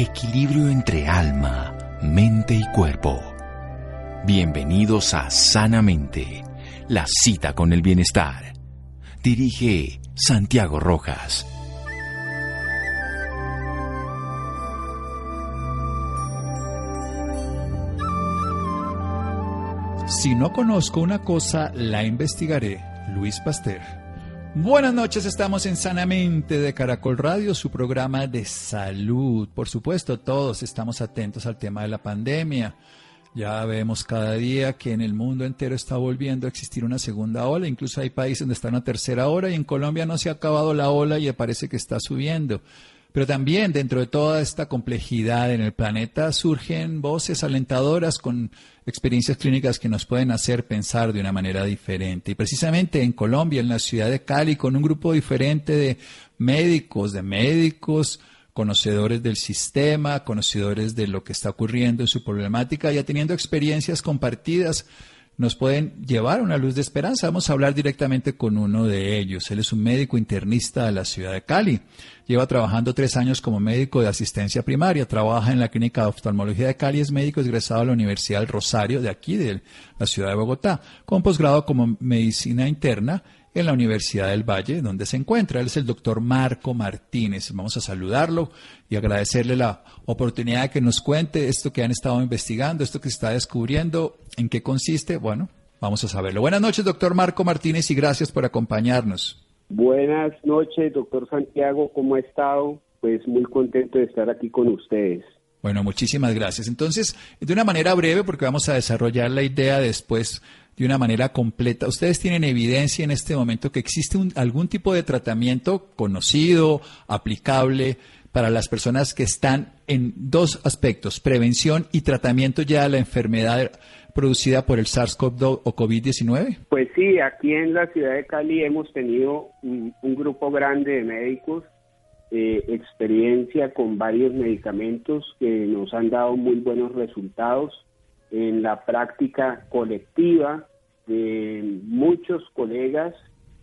Equilibrio entre alma, mente y cuerpo. Bienvenidos a Sanamente, la cita con el bienestar. Dirige Santiago Rojas. Si no conozco una cosa, la investigaré. Luis Pasteur. Buenas noches, estamos en Sanamente de Caracol Radio, su programa de salud. Por supuesto, todos estamos atentos al tema de la pandemia. Ya vemos cada día que en el mundo entero está volviendo a existir una segunda ola, incluso hay países donde está una tercera ola y en Colombia no se ha acabado la ola y parece que está subiendo. Pero también dentro de toda esta complejidad en el planeta surgen voces alentadoras con experiencias clínicas que nos pueden hacer pensar de una manera diferente. Y precisamente en Colombia, en la ciudad de Cali, con un grupo diferente de médicos, de médicos, conocedores del sistema, conocedores de lo que está ocurriendo en su problemática, ya teniendo experiencias compartidas nos pueden llevar una luz de esperanza. Vamos a hablar directamente con uno de ellos. Él es un médico internista de la ciudad de Cali. Lleva trabajando tres años como médico de asistencia primaria. Trabaja en la clínica de oftalmología de Cali. Es médico egresado de la Universidad del Rosario, de aquí, de la ciudad de Bogotá, con posgrado como medicina interna en la Universidad del Valle, donde se encuentra. Él es el doctor Marco Martínez. Vamos a saludarlo y agradecerle la oportunidad de que nos cuente esto que han estado investigando, esto que se está descubriendo, en qué consiste. Bueno, vamos a saberlo. Buenas noches, doctor Marco Martínez, y gracias por acompañarnos. Buenas noches, doctor Santiago. ¿Cómo ha estado? Pues muy contento de estar aquí con ustedes. Bueno, muchísimas gracias. Entonces, de una manera breve, porque vamos a desarrollar la idea después de una manera completa. ¿Ustedes tienen evidencia en este momento que existe algún tipo de tratamiento conocido, aplicable para las personas que están en dos aspectos, prevención y tratamiento ya de la enfermedad producida por el SARS-CoV-2 o COVID-19? Pues sí, aquí en la ciudad de Cali hemos tenido un, grupo grande de médicos, eh, experiencia con varios medicamentos que nos han dado muy buenos resultados en la práctica colectiva de muchos colegas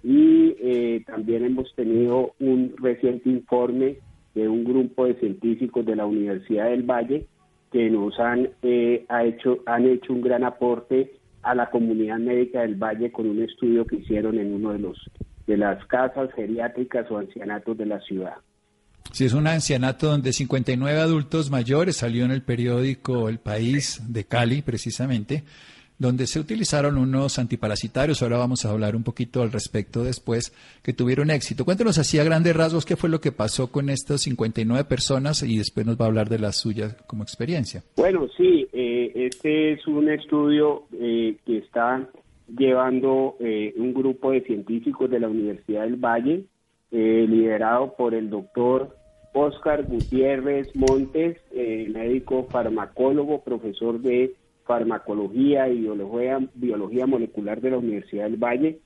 y eh, también hemos tenido un reciente informe de un grupo de científicos de la Universidad del Valle que nos han, eh, ha hecho, han hecho un gran aporte a la comunidad médica del Valle con un estudio que hicieron en uno de los de las casas geriátricas o ancianatos de la ciudad. Sí, es un ancianato donde 59 adultos mayores salió en el periódico El País de Cali, precisamente, donde se utilizaron unos antiparasitarios. Ahora vamos a hablar un poquito al respecto después, que tuvieron éxito. Cuéntenos así a grandes rasgos qué fue lo que pasó con estas 59 personas y después nos va a hablar de la suya como experiencia. Bueno, sí, eh, este es un estudio eh, que está llevando eh, un grupo de científicos de la Universidad del Valle, liderado por el doctor Oscar Gutiérrez Montes, médico farmacólogo, profesor de farmacología y biología, biología molecular de la Universidad del Valle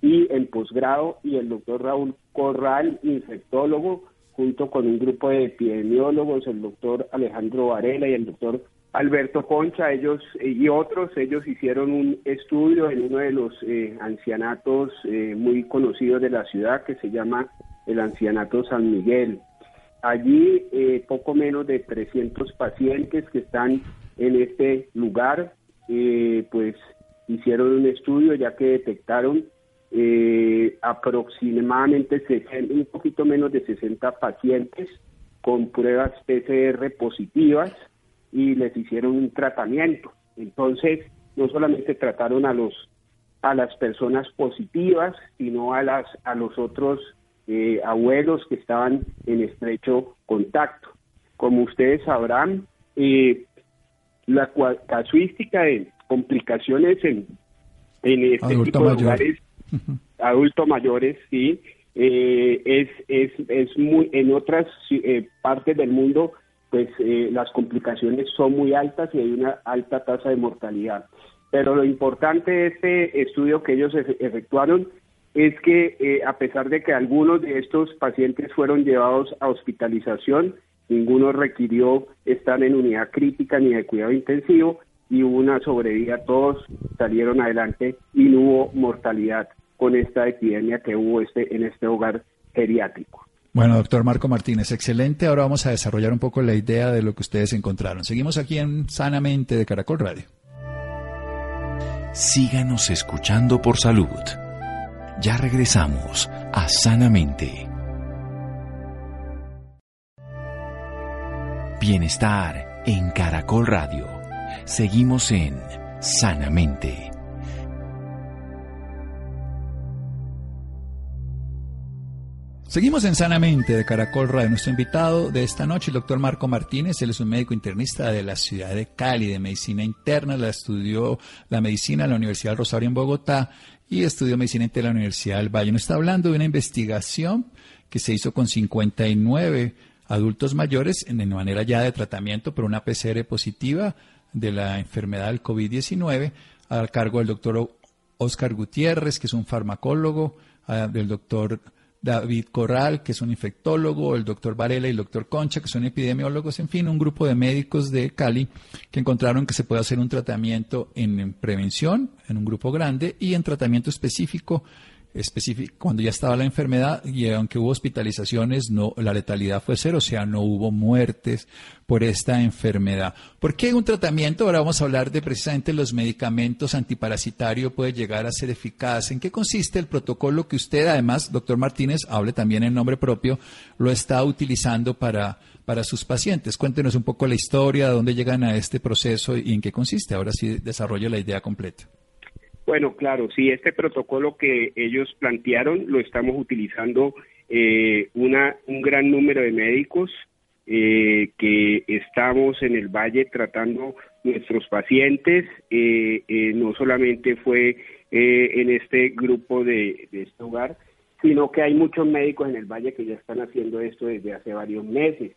y en posgrado y el doctor Raúl Corral, infectólogo, junto con un grupo de epidemiólogos, el doctor Alejandro Varela y el doctor Alberto Concha, ellos y otros, ellos hicieron un estudio en uno de los eh, ancianatos eh, muy conocidos de la ciudad que se llama el Ancianato San Miguel. Allí eh, poco menos de 300 pacientes que están en este lugar, eh, pues hicieron un estudio ya que detectaron eh, aproximadamente un poquito menos de 60 pacientes con pruebas PCR positivas y les hicieron un tratamiento. Entonces, no solamente trataron a los a las personas positivas, sino a las a los otros eh, abuelos que estaban en estrecho contacto. Como ustedes sabrán, eh, la casuística de complicaciones en, en este tipo de lugares, adultos mayores, sí, eh, es, es, es muy, en otras eh, partes del mundo, pues eh, las complicaciones son muy altas y hay una alta tasa de mortalidad. Pero lo importante de este estudio que ellos efectuaron es que a pesar de que algunos de estos pacientes fueron llevados a hospitalización, ninguno requirió estar en unidad crítica ni de cuidado intensivo y hubo una sobrevida, todos salieron adelante y no hubo mortalidad con esta epidemia que hubo este en este hogar geriátrico. Bueno, doctor Marco Martínez, excelente. Ahora vamos a desarrollar un poco la idea de lo que ustedes encontraron. Seguimos aquí en Sanamente de Caracol Radio. Síganos escuchando por salud. Ya regresamos a Sanamente. Bienestar en Caracol Radio. Seguimos en Sanamente. Seguimos en Sanamente de Caracol Radio. Nuestro invitado de esta noche, el doctor Marco Martínez, él es un médico internista de la ciudad de Cali, de medicina interna, la estudió la medicina en la Universidad Rosario en Bogotá y estudió medicina en la Universidad del Valle. Nos está hablando de una investigación que se hizo con 59 adultos mayores en manera ya de tratamiento por una PCR positiva de la enfermedad del COVID-19 a cargo del doctor Oscar Gutiérrez, que es un farmacólogo, del doctor David Corral, que es un infectólogo, el doctor Varela y el doctor Concha, que son epidemiólogos, en fin, un grupo de médicos de Cali que encontraron que se puede hacer un tratamiento en prevención, en un grupo grande, y en tratamiento específico, cuando ya estaba la enfermedad y aunque hubo hospitalizaciones, no, la letalidad fue cero, o sea, no hubo muertes por esta enfermedad. ¿Por qué un tratamiento? Ahora vamos a hablar de precisamente los medicamentos antiparasitarios puede llegar a ser eficaz. ¿En qué consiste el protocolo que usted, además, doctor Martínez, hable también en nombre propio, lo está utilizando para, para sus pacientes? Cuéntenos un poco la historia, de dónde llegan a este proceso y en qué consiste. Ahora sí desarrollo la idea completa. Bueno, claro, sí, este protocolo que ellos plantearon lo estamos utilizando eh, una, un gran número de médicos eh, que estamos en el valle tratando nuestros pacientes. Eh, no solamente fue en este grupo de, de este hogar, sino que hay muchos médicos en el valle que ya están haciendo esto desde hace varios meses.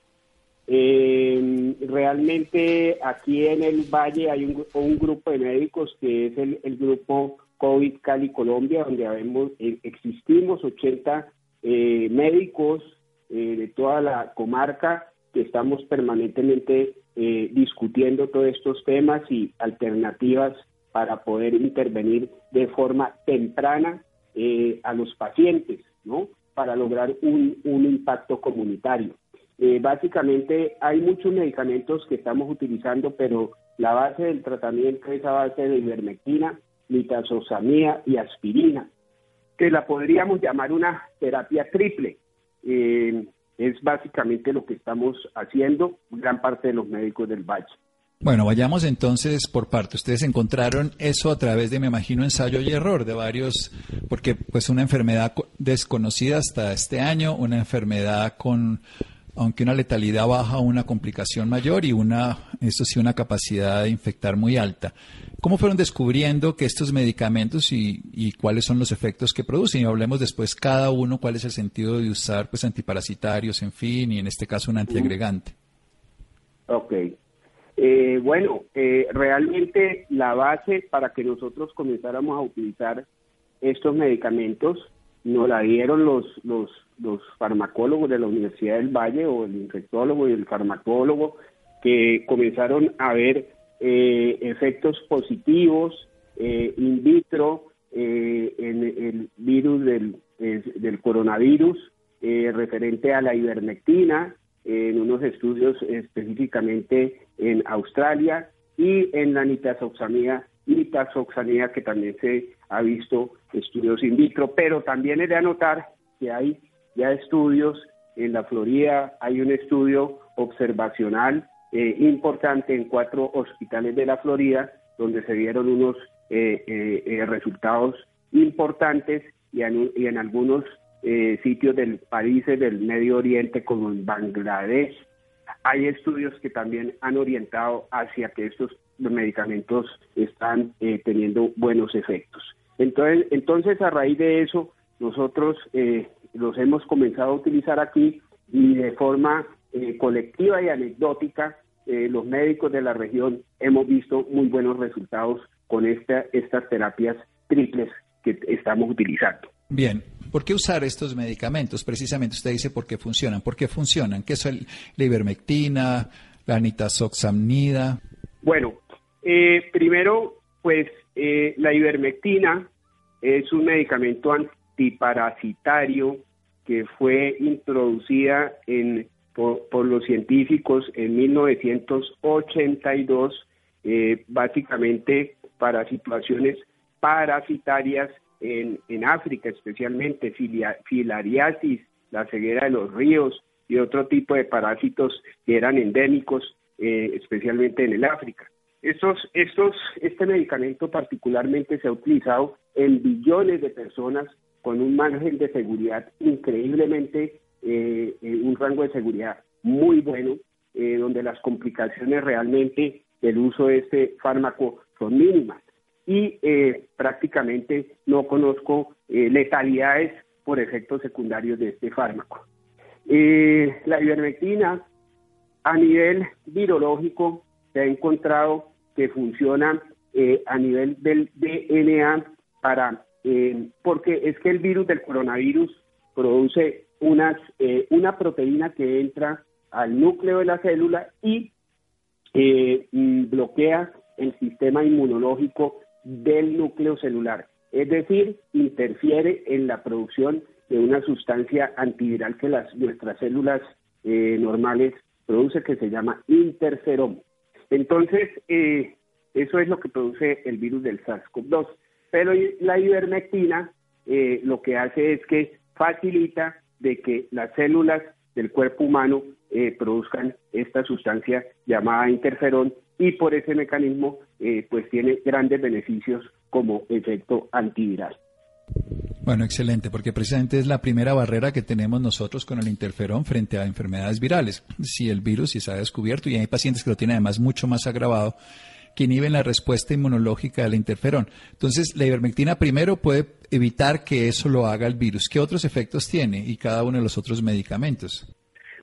Eh, realmente aquí en el Valle hay un, grupo de médicos que es el, grupo COVID Cali Colombia, donde eh, existimos 80 eh, médicos eh, de toda la comarca que estamos permanentemente discutiendo todos estos temas y alternativas para poder intervenir de forma temprana a los pacientes, ¿no? Para lograr un impacto comunitario. Eh, básicamente hay muchos medicamentos que estamos utilizando, pero la base del tratamiento es a base de ivermectina, nitazoxamida y aspirina, que la podríamos llamar una terapia triple. Eh, es básicamente lo que estamos haciendo gran parte de los médicos del Valle. Bueno, vayamos entonces por parte. Ustedes encontraron eso a través de, me imagino, ensayo y error de varios, porque pues una enfermedad desconocida hasta este año, una enfermedad con aunque una letalidad baja, una complicación mayor y una, eso sí, una capacidad de infectar muy alta. ¿Cómo fueron descubriendo que estos medicamentos y, cuáles son los efectos que producen? Y hablemos después cada uno cuál es el sentido de usar pues antiparasitarios, en fin, y en este caso un antiagregante. Ok. Eh, bueno, eh, realmente la base para que nosotros comenzáramos a utilizar estos medicamentos nos la dieron los, los, los farmacólogos de la Universidad del Valle o el infectólogo y el farmacólogo que comenzaron a ver eh, efectos positivos eh, in vitro eh, en el virus del, del coronavirus referente a la ivermectina en unos estudios específicamente en Australia y en la nitazoxamida nitazoxamida que también se ha visto estudios in vitro, pero también he de anotar que hay ya estudios en la Florida, hay un estudio observacional eh, importante en cuatro hospitales de la Florida, donde se dieron unos eh, eh, resultados importantes y en, algunos sitios del países del Medio Oriente como en Bangladesh. Hay estudios que también han orientado hacia que estos medicamentos están teniendo buenos efectos. Entonces, entonces, a raíz de eso, nosotros eh, los hemos comenzado a utilizar aquí y de forma eh, colectiva y anecdótica, eh, los médicos de la región hemos visto muy buenos resultados con esta, estas terapias triples que estamos utilizando. Bien, ¿por qué usar estos medicamentos? Precisamente usted dice por qué funcionan. ¿Por qué funcionan? ¿Qué es la ivermectina, la nitazoxamida? Bueno, primero, pues la ivermectina es un medicamento antiparasitario que fue introducida en, por, los científicos en 1982, eh, básicamente para situaciones parasitarias en, en África, especialmente filariasis, la ceguera de los ríos y otro tipo de parásitos que eran endémicos, eh, especialmente en el África. Estos, estos, este medicamento particularmente se ha utilizado en billones de personas con un margen de seguridad increíblemente, eh, eh, un rango de seguridad muy bueno, donde las complicaciones realmente del uso de este fármaco son mínimas. Y prácticamente no conozco letalidades por efectos secundarios de este fármaco. la ivermectina a nivel virológico se ha encontrado que funciona eh, a nivel del DNA para eh, porque es que el virus del coronavirus produce unas eh, una proteína que entra al núcleo de la célula y mm, bloquea el sistema inmunológico del núcleo celular, es decir, interfiere en la producción de una sustancia antiviral que las nuestras células normales produce que se llama interferón. Entonces, eh, eso es lo que produce el virus del SARS-CoV-2. Pero la ivermectina eh, lo que hace es que facilita de que las células del cuerpo humano eh, produzcan esta sustancia llamada interferón y por ese mecanismo pues tiene grandes beneficios como efecto antiviral. Bueno, excelente, porque precisamente es la primera barrera que tenemos nosotros con el interferón frente a enfermedades virales. Si el virus se ha descubierto, y hay pacientes que lo tienen además mucho más agravado, que inhiben la respuesta inmunológica del interferón. Entonces, la ivermectina primero puede evitar que eso lo haga el virus. ¿Qué otros efectos tiene y cada uno de los otros medicamentos?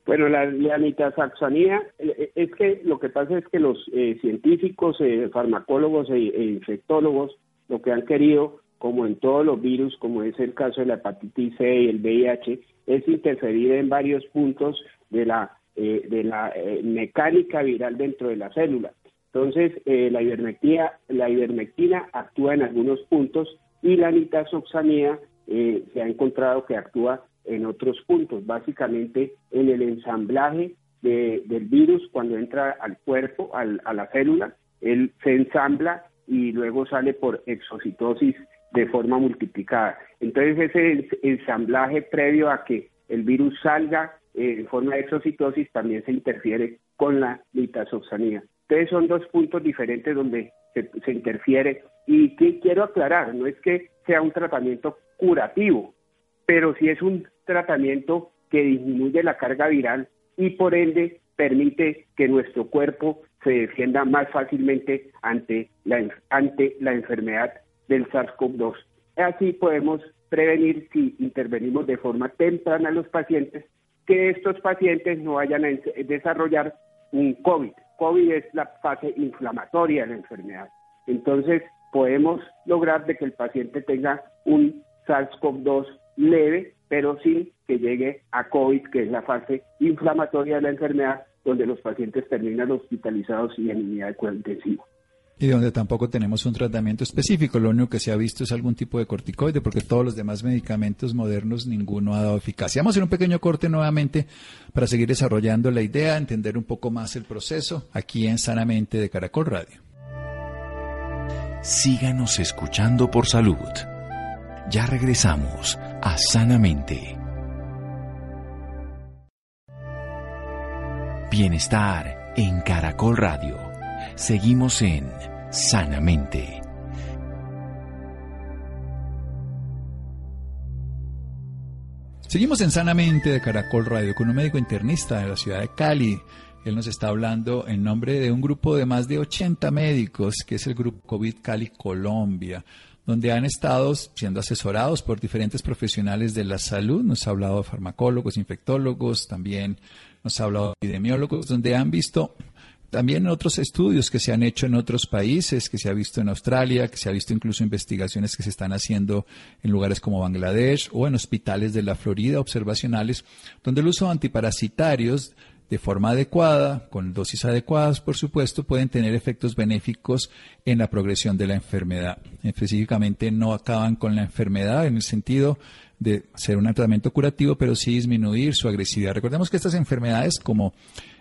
Bueno, la, la nitazoxanida, eh, es que lo que pasa es que los eh, científicos, eh, farmacólogos e, e infectólogos lo que han querido como en todos los virus, como es el caso de la hepatitis C y el VIH, es interferir en varios puntos de la, eh, de la eh, mecánica viral dentro de la célula. Entonces, eh, la, ivermectina, la ivermectina actúa en algunos puntos y la nitazoxanida se ha encontrado que actúa en otros puntos, básicamente en el ensamblaje del virus cuando entra al cuerpo, a la célula, él se ensambla y luego sale por exocitosis de forma multiplicada. Entonces ese ensamblaje previo a que el virus salga eh, en forma de exocitosis también se interfiere con la nitazoxanida. Entonces son dos puntos diferentes donde se, se interfiere y que quiero aclarar, no es que sea un tratamiento curativo, pero sí es un tratamiento que disminuye la carga viral y por ende permite que nuestro cuerpo se defienda más fácilmente ante la, ante la enfermedad del SARS-CoV-2. Así podemos prevenir si intervenimos de forma temprana a los pacientes que estos pacientes no vayan a desarrollar un COVID. COVID es la fase inflamatoria de la enfermedad. Entonces, podemos lograr de que el paciente tenga un SARS-CoV-2 leve, pero sin que llegue a COVID, que es la fase inflamatoria de la enfermedad, donde los pacientes terminan hospitalizados y en unidad de cuidado intensivo y donde tampoco tenemos un tratamiento específico. Lo único que se ha visto es algún tipo de corticoide, porque todos los demás medicamentos modernos ninguno ha dado eficacia. Vamos a hacer un pequeño corte nuevamente para seguir desarrollando la idea, entender un poco más el proceso aquí en Sanamente de Caracol Radio. Síganos escuchando por salud. Ya regresamos a Sanamente. Bienestar en Caracol Radio. Seguimos en Sanamente. Seguimos en Sanamente de Caracol Radio con un médico internista de la ciudad de Cali. Él nos está hablando en nombre de un grupo de más de 80 médicos, que es el Grupo COVID Cali Colombia, donde han estado siendo asesorados por diferentes profesionales de la salud. Nos ha hablado de farmacólogos, infectólogos, también nos ha hablado de epidemiólogos, donde han visto también otros estudios que se han hecho en otros países, que se ha visto en Australia, que se ha visto incluso investigaciones que se están haciendo en lugares como Bangladesh o en hospitales de la Florida observacionales, donde el uso de antiparasitarios de forma adecuada, con dosis adecuadas, por supuesto, pueden tener efectos benéficos en la progresión de la enfermedad. Específicamente no acaban con la enfermedad en el sentido de ser un tratamiento curativo, pero sí disminuir su agresividad. Recordemos que estas enfermedades, como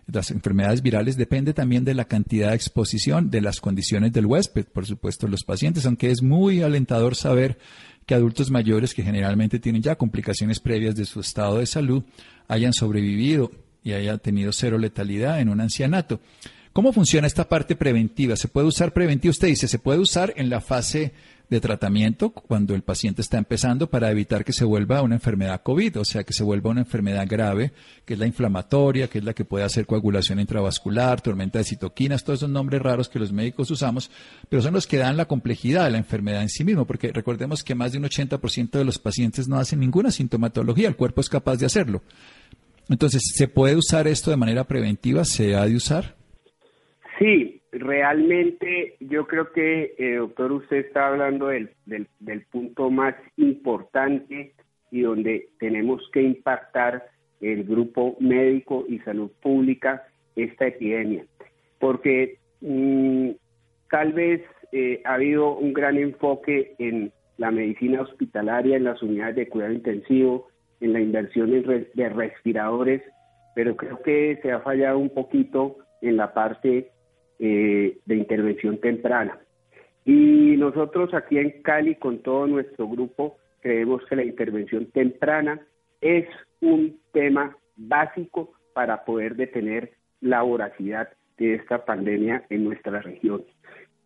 las enfermedades virales, depende también de la cantidad de exposición, de las condiciones del huésped, por supuesto, los pacientes, aunque es muy alentador saber que adultos mayores que generalmente tienen ya complicaciones previas de su estado de salud hayan sobrevivido y hayan tenido cero letalidad en un ancianato. ¿Cómo funciona esta parte preventiva? ¿Se puede usar preventiva? Usted dice, se puede usar en la fase de tratamiento cuando el paciente está empezando para evitar que se vuelva una enfermedad COVID, o sea, que se vuelva una enfermedad grave, que es la inflamatoria, que es la que puede hacer coagulación intravascular, tormenta de citoquinas, todos esos nombres raros que los médicos usamos, pero son los que dan la complejidad de la enfermedad en sí mismo, porque recordemos que más de un 80% de los pacientes no hacen ninguna sintomatología, el cuerpo es capaz de hacerlo. Entonces, ¿se puede usar esto de manera preventiva? ¿Se ha de usar? Sí, realmente yo creo que, eh, doctor, usted está hablando del, del, punto más importante y donde tenemos que impactar el grupo médico y salud pública esta epidemia. Porque mm, tal vez eh, ha habido un gran enfoque en la medicina hospitalaria, en las unidades de cuidado intensivo, en la inversión de respiradores, pero creo que se ha fallado un poquito en la parte eh, de intervención temprana. Y nosotros aquí en Cali, con todo nuestro grupo, creemos que la intervención temprana es un tema básico para poder detener la voracidad de esta pandemia en nuestra región.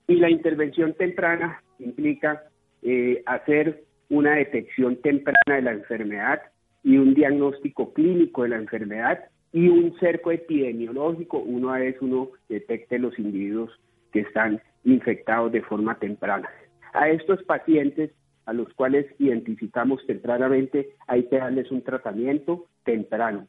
Y la intervención temprana implica eh, hacer una detección temprana de la enfermedad y un diagnóstico clínico de la enfermedad y un cerco epidemiológico, una vez uno detecte los individuos que están infectados de forma temprana. A estos pacientes a los cuales identificamos tempranamente hay que darles un tratamiento temprano.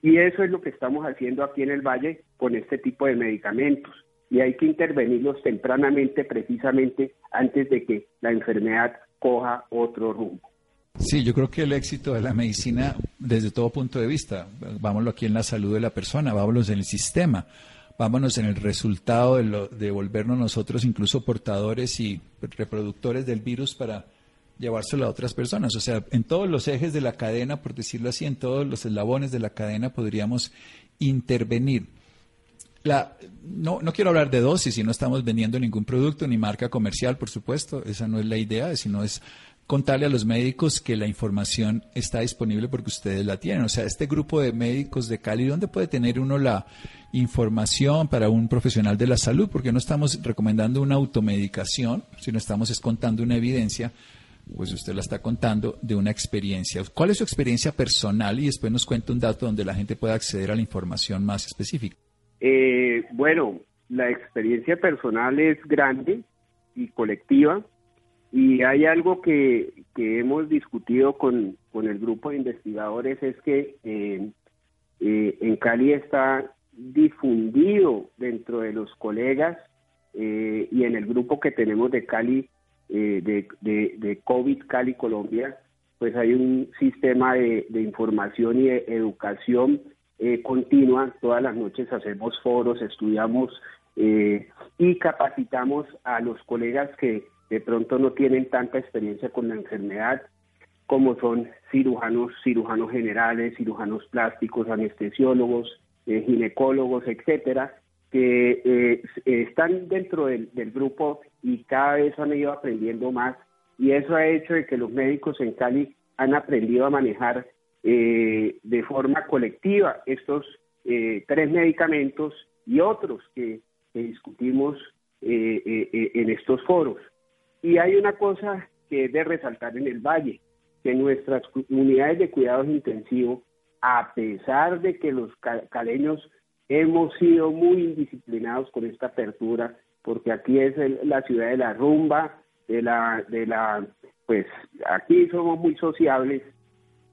Y eso es lo que estamos haciendo aquí en el Valle con este tipo de medicamentos. Y hay que intervenirlos tempranamente precisamente antes de que la enfermedad coja otro rumbo. Sí, yo creo que el éxito de la medicina desde todo punto de vista, vámonos aquí en la salud de la persona, vámonos en el sistema, vámonos en el resultado de, de volvernos nosotros incluso portadores y reproductores del virus para llevárselo a otras personas. O sea, en todos los ejes de la cadena, por decirlo así, en todos los eslabones de la cadena podríamos intervenir. La, no, no quiero hablar de dosis si no estamos vendiendo ningún producto ni marca comercial, por supuesto, esa no es la idea, sino es contarle a los médicos que la información está disponible porque ustedes la tienen. O sea, este grupo de médicos de Cali, ¿dónde puede tener uno la información para un profesional de la salud? Porque no estamos recomendando una automedicación, sino estamos contando una evidencia, pues usted la está contando de una experiencia. ¿Cuál es su experiencia personal? Y después nos cuenta un dato donde la gente pueda acceder a la información más específica. Eh, bueno, la experiencia personal es grande y colectiva y hay algo que, hemos discutido con, el grupo de investigadores, es que eh, eh, en Cali está difundido dentro de los colegas eh, y en el grupo que tenemos de Cali, de, de, COVID Cali Colombia, pues hay un sistema de, de información y de educación continua. Todas las noches hacemos foros, estudiamos y capacitamos a los colegas que de pronto no tienen tanta experiencia con la enfermedad, como son cirujanos, cirujanos generales, cirujanos plásticos, anestesiólogos, eh, ginecólogos, etcétera, que eh, están dentro del, grupo y cada vez han ido aprendiendo más y eso ha hecho de que los médicos en Cali han aprendido a manejar eh, de forma colectiva estos tres medicamentos y otros que discutimos en estos foros. Y hay una cosa que es de resaltar en el Valle, que nuestras unidades de cuidados intensivos, a pesar de que los caleños hemos sido muy indisciplinados con esta apertura, porque aquí es la ciudad de la rumba, de la, de la, pues aquí somos muy sociables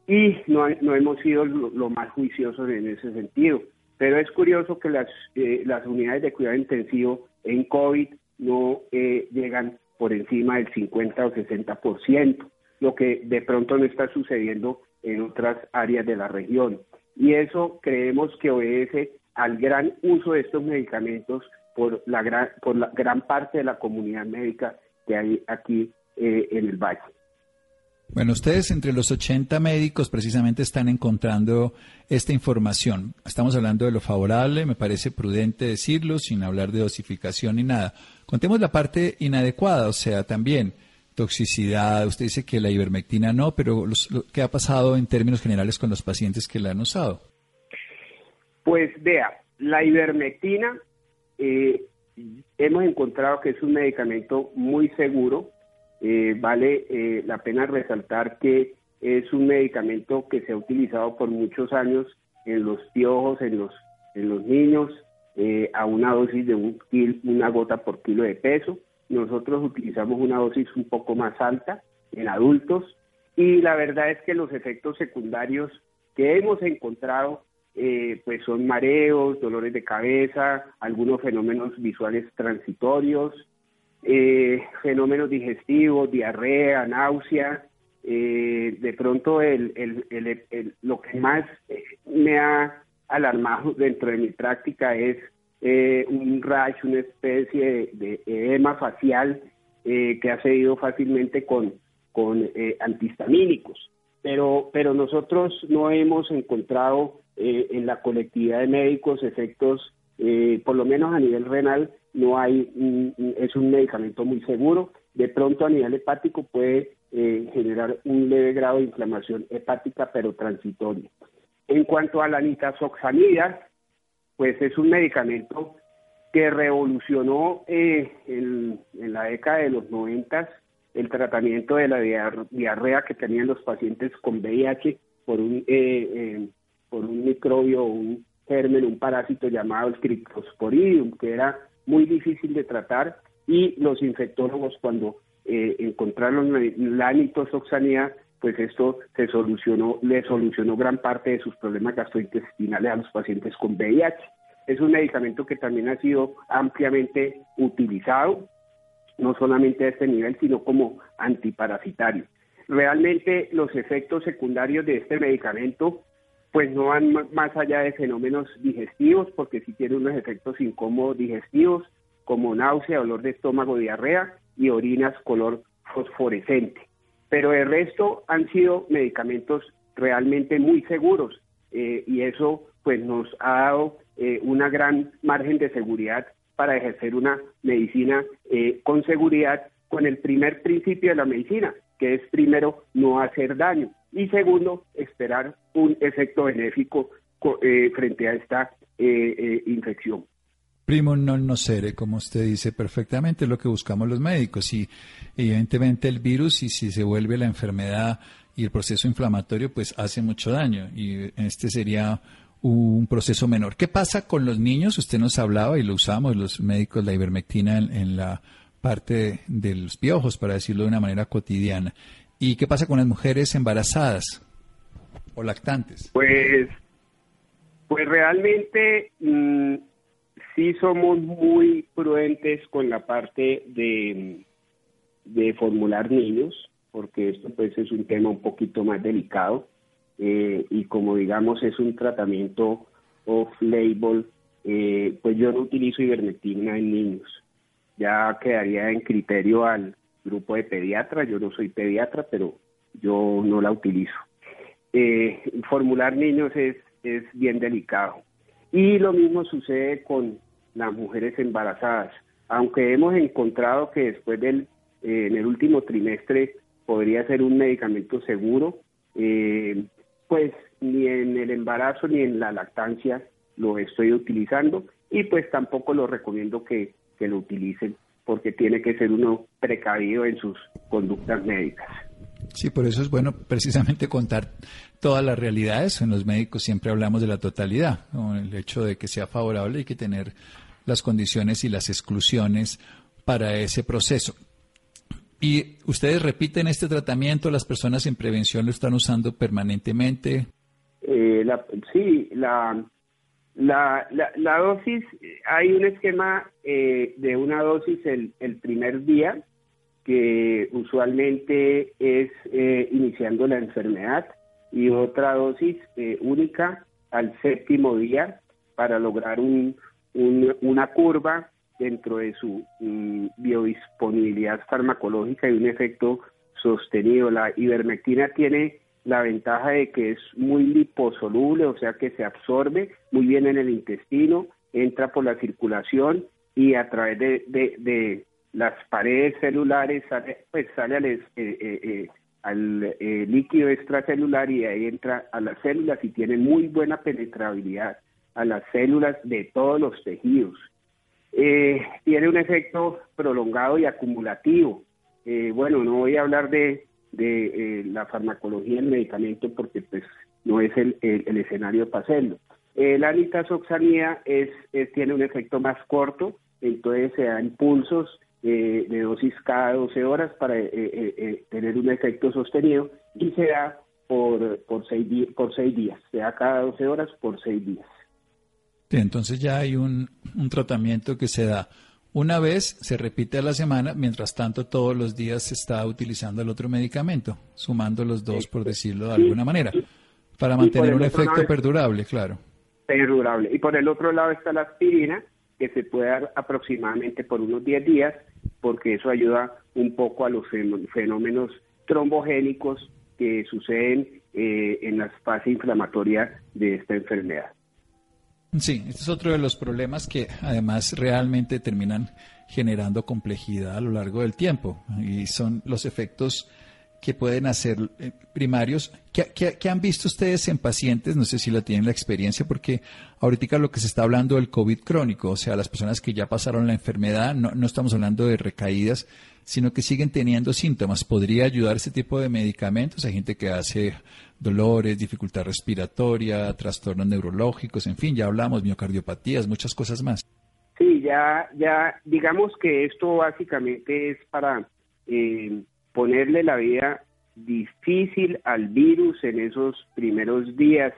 y no, no hemos sido lo, más juiciosos en ese sentido. Pero es curioso que las, eh, las unidades de cuidado intensivo en COVID no eh, llegan por encima del 50 o 60%, lo que de pronto no está sucediendo en otras áreas de la región. Y eso creemos que obedece al gran uso de estos medicamentos por la gran, por la gran parte de la comunidad médica que hay aquí eh, en el valle. Bueno, ustedes entre los 80 médicos precisamente están encontrando esta información. Estamos hablando de lo favorable, me parece prudente decirlo, sin hablar de dosificación ni nada. Contemos la parte inadecuada, o sea, también toxicidad. Usted dice que la ivermectina no, pero ¿qué ha pasado en términos generales con los pacientes que la han usado? Pues vea, la ivermectina eh, hemos encontrado que es un medicamento muy seguro. Eh, vale eh, la pena resaltar que es un medicamento que se ha utilizado por muchos años en los piojos, en los, en los niños, a una dosis de un una gota por kilo de peso. Nosotros utilizamos una dosis un poco más alta en adultos y la verdad es que los efectos secundarios que hemos encontrado eh, pues son mareos, dolores de cabeza, algunos fenómenos visuales transitorios, eh, fenómenos digestivos, diarrea, náusea. Eh, de pronto el, lo que más me ha alarmado dentro de mi práctica es un rash, una especie de, edema facial que ha seguido fácilmente con, con antihistamínicos. Pero, pero nosotros no hemos encontrado eh, en la colectividad de médicos, efectos, eh, por lo menos a nivel renal, no hay, es un medicamento muy seguro. De pronto a nivel hepático puede eh, generar un leve grado de inflamación hepática, pero transitoria. En cuanto a la nitazoxanida, pues es un medicamento que revolucionó en, la década de los 90 el tratamiento de la diarrea que tenían los pacientes con VIH por un por un microbio, un germen, un parásito llamado el Cryptosporidium, que era muy difícil de tratar y los infectólogos cuando eh, encontraron la nitosoxanía, pues esto se solucionó, le solucionó gran parte de sus problemas gastrointestinales a los pacientes con VIH. Es un medicamento que también ha sido ampliamente utilizado, no solamente a este nivel, sino como antiparasitario. Realmente los efectos secundarios de este medicamento pues no van más allá de fenómenos digestivos, porque sí tiene unos efectos incómodos digestivos, como náusea, dolor de estómago, diarrea y orinas color fosforescente. Pero el resto han sido medicamentos realmente muy seguros eh, y eso pues nos ha dado eh, una gran margen de seguridad para ejercer una medicina eh, con seguridad con el primer principio de la medicina, que es primero no hacer daño y segundo, esperar un efecto benéfico eh, frente a esta eh, eh, infección. Primo non nocere, como usted dice perfectamente, es lo que buscamos los médicos. Y evidentemente el virus, y si se vuelve la enfermedad y el proceso inflamatorio, pues hace mucho daño. Y este sería un proceso menor. ¿Qué pasa con los niños? Usted nos hablaba y lo usamos los médicos, la ivermectina en la parte de los piojos, para decirlo de una manera cotidiana. ¿Y qué pasa con las mujeres embarazadas o lactantes? Pues, pues realmente mm, sí somos muy prudentes con la parte de, de formular niños, porque esto pues es un tema un poquito más delicado eh, y como digamos es un tratamiento off-label, eh, pues yo no utilizo ivermectina en niños. Ya quedaría en criterio al grupo de pediatras, yo no soy pediatra, pero yo no la utilizo. Eh, formular niños es, es bien delicado. Y lo mismo sucede con las mujeres embarazadas. Aunque hemos encontrado que después del, eh, en el último trimestre podría ser un medicamento seguro, eh, pues ni en el embarazo ni en la lactancia lo estoy utilizando y pues tampoco lo recomiendo que, que lo utilicen porque tiene que ser uno precavido en sus conductas médicas. Sí, por eso es bueno precisamente contar todas las realidades. En los médicos siempre hablamos de la totalidad, el hecho de que sea favorable y que tener las condiciones y las exclusiones para ese proceso. ¿Y ustedes repiten este tratamiento? ¿Las personas en prevención lo están usando permanentemente? Eh, sí, la, la, la, dosis, hay un esquema eh, de una dosis el, el, primer día, que usualmente es eh, iniciando la enfermedad, y otra dosis eh, única al séptimo día para lograr un, una curva dentro de su mm, biodisponibilidad farmacológica y un efecto sostenido. La ivermectina tiene la ventaja de que es muy liposoluble, o sea que se absorbe muy bien en el intestino, entra por la circulación y a través de, las paredes celulares sale, pues sale al, eh, eh, eh, líquido extracelular y ahí entra a las células y tiene muy buena penetrabilidad a las células de todos los tejidos. tiene un efecto prolongado y acumulativo. bueno, no voy a hablar de de eh, la farmacología del medicamento porque pues no es el, el, escenario para hacerlo. Eh, la nitazoxanida es, tiene un efecto más corto, entonces se da impulsos eh, de dosis cada 12 horas para tener un efecto sostenido y se da por, por seis días, se da cada 12 horas por seis días. entonces ya hay un, un tratamiento que se da una vez se repite a la semana, mientras tanto todos los días se está utilizando el otro medicamento, sumando los dos, por decirlo de alguna manera, para mantener un efecto perdurable, claro. Perdurable. Y por el otro lado está la aspirina, que se puede dar aproximadamente por unos 10 días, porque eso ayuda un poco a los fenómenos trombogénicos que suceden eh, en la fase inflamatoria de esta enfermedad. Sí, este es otro de los problemas que además realmente terminan generando complejidad a lo largo del tiempo y son los efectos que pueden hacer eh, primarios. ¿Qué, han visto ustedes en pacientes? No sé si la tienen la experiencia, porque ahorita lo que se está hablando del COVID crónico, o sea, las personas que ya pasaron la enfermedad, no, no estamos hablando de recaídas, sino que siguen teniendo síntomas. ¿Podría ayudar ese tipo de medicamentos? Hay gente que hace dolores, dificultad respiratoria, trastornos neurológicos, en fin, ya hablamos, miocardiopatías, muchas cosas más. Sí, ya, ya, digamos que esto básicamente es para eh, ponerle la vida difícil al virus en esos primeros días,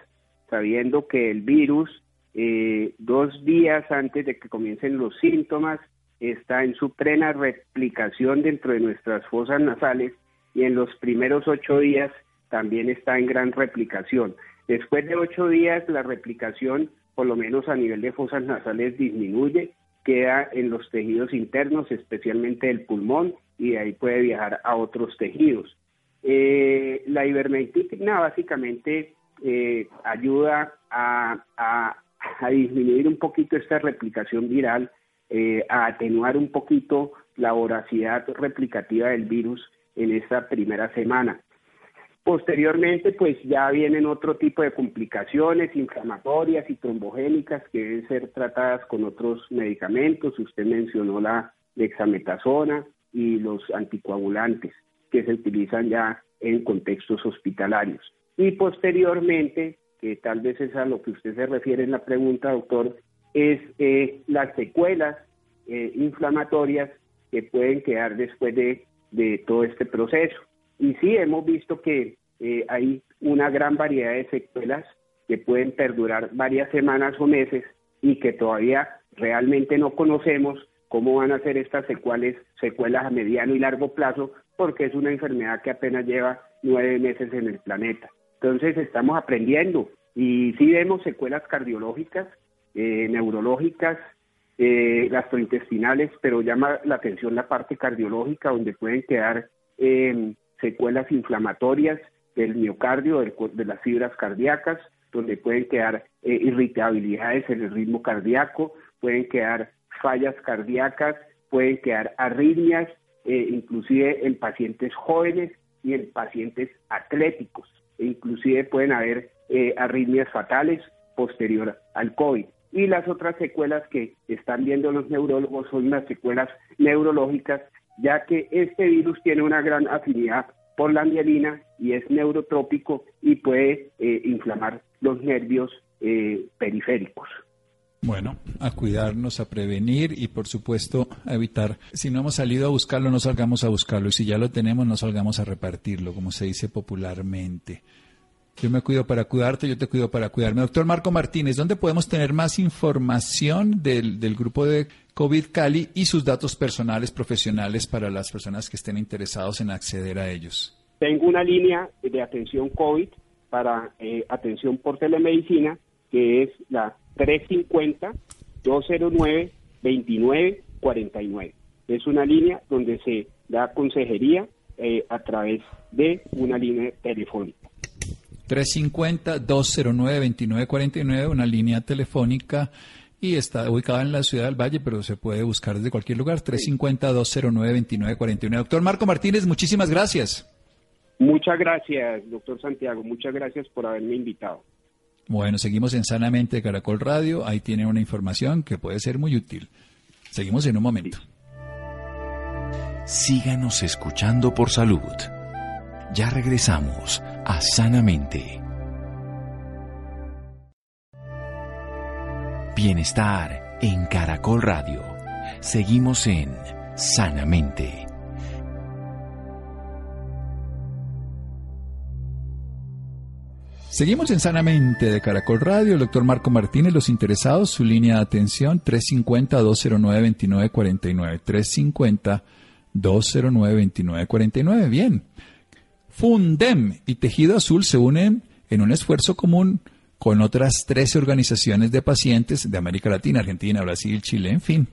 sabiendo que el virus eh, dos días antes de que comiencen los síntomas está en su plena replicación dentro de nuestras fosas nasales y en los primeros ocho días también está en gran replicación. Después de ocho días la replicación, por lo menos a nivel de fosas nasales, disminuye, queda en los tejidos internos, especialmente el pulmón, y de ahí puede viajar a otros tejidos. Eh, la ivermectina básicamente eh, ayuda a, disminuir un poquito esta replicación viral, eh, a atenuar un poquito la voracidad replicativa del virus en esta primera semana. Posteriormente, pues ya vienen otro tipo de complicaciones inflamatorias y trombogénicas que deben ser tratadas con otros medicamentos. Usted mencionó la dexametasona, y los anticoagulantes que se utilizan ya en contextos hospitalarios. Y posteriormente, que tal vez es a lo que usted se refiere en la pregunta, doctor, es eh, las secuelas eh, inflamatorias que pueden quedar después de, todo este proceso. Y sí, hemos visto que eh, hay una gran variedad de secuelas que pueden perdurar varias semanas o meses y que todavía realmente no conocemos cómo van a ser estas secuelas, secuelas a mediano y largo plazo, porque es una enfermedad que apenas lleva nueve meses en el planeta. Entonces estamos aprendiendo y sí vemos secuelas cardiológicas, eh, neurológicas, eh, gastrointestinales, pero llama la atención la parte cardiológica, donde pueden quedar eh, secuelas inflamatorias del miocardio, de las fibras cardíacas, donde pueden quedar irritabilidades en el ritmo cardíaco, pueden quedar fallas cardíacas, pueden quedar arritmias, eh, inclusive en pacientes jóvenes y en pacientes atléticos. E inclusive pueden haber eh, arritmias fatales posterior al COVID. Y las otras secuelas que están viendo los neurólogos son las secuelas neurológicas, ya que este virus tiene una gran afinidad por la mielina y es neurotrópico y puede eh, inflamar los nervios periféricos. Bueno, a cuidarnos, a prevenir y por supuesto a evitar, si no hemos salido a buscarlo, no salgamos a buscarlo y si ya lo tenemos, no salgamos a repartirlo, como se dice popularmente. Yo me cuido para cuidarte, yo te cuido para cuidarme. Doctor Marco Martínez, ¿dónde podemos tener más información del, del grupo de COVID Cali y sus datos personales, profesionales para las personas que estén interesados en acceder a ellos? Tengo una línea de atención COVID para eh, atención por telemedicina que es la 350-209-2949. Es una línea donde se da consejería eh, a través de una línea telefónica. 350-209-2949, una línea telefónica y está ubicada en la ciudad del Valle, pero se puede buscar desde cualquier lugar. 350-209-2949. Doctor Marco Martínez, muchísimas gracias. Muchas gracias, doctor Santiago. Muchas gracias por haberme invitado. Bueno, seguimos en Sanamente Caracol Radio. Ahí tiene una información que puede ser muy útil. Seguimos en un momento. Síganos escuchando por salud. Ya regresamos a Sanamente. Bienestar en Caracol Radio. Seguimos en Sanamente. Seguimos en Sanamente de Caracol Radio. El doctor Marco Martínez, los interesados, su línea de atención 350-209-2949. 350-209-2949. Bien. Fundem y Tejido Azul se unen en un esfuerzo común con otras 13 organizaciones de pacientes de América Latina, Argentina, Brasil, Chile, en fin.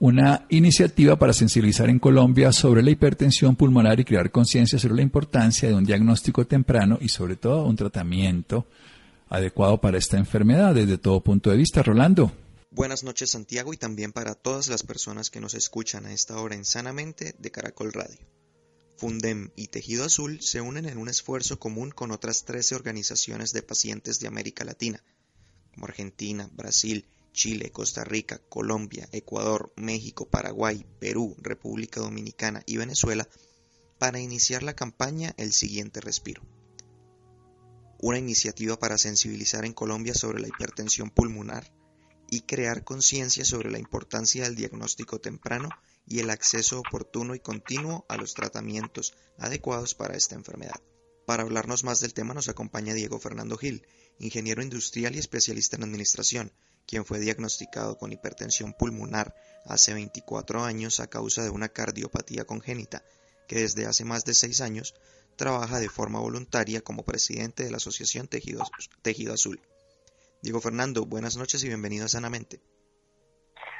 Una iniciativa para sensibilizar en Colombia sobre la hipertensión pulmonar y crear conciencia sobre la importancia de un diagnóstico temprano y sobre todo un tratamiento adecuado para esta enfermedad desde todo punto de vista. Rolando. Buenas noches Santiago y también para todas las personas que nos escuchan a esta hora en Sanamente de Caracol Radio. Fundem y Tejido Azul se unen en un esfuerzo común con otras 13 organizaciones de pacientes de América Latina, como Argentina, Brasil, Chile, Costa Rica, Colombia, Ecuador, México, Paraguay, Perú, República Dominicana y Venezuela, para iniciar la campaña El siguiente respiro. Una iniciativa para sensibilizar en Colombia sobre la hipertensión pulmonar y crear conciencia sobre la importancia del diagnóstico temprano y el acceso oportuno y continuo a los tratamientos adecuados para esta enfermedad. Para hablarnos más del tema nos acompaña Diego Fernando Gil, ingeniero industrial y especialista en administración, quien fue diagnosticado con hipertensión pulmonar hace 24 años a causa de una cardiopatía congénita, que desde hace más de 6 años trabaja de forma voluntaria como presidente de la Asociación Tejido, Azul. Diego Fernando, buenas noches y bienvenido a Sanamente.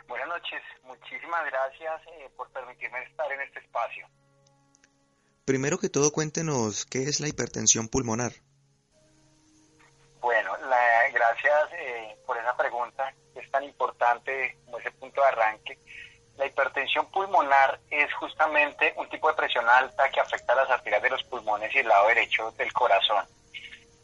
Buenas noches, muchísimas gracias eh, por permitirme estar en este espacio. Primero que todo, cuéntenos qué es la hipertensión pulmonar. Bueno, gracias eh, por esa pregunta, es tan importante como ese punto de arranque. La hipertensión pulmonar es justamente un tipo de presión alta que afecta a las arterias de los pulmones y el lado derecho del corazón.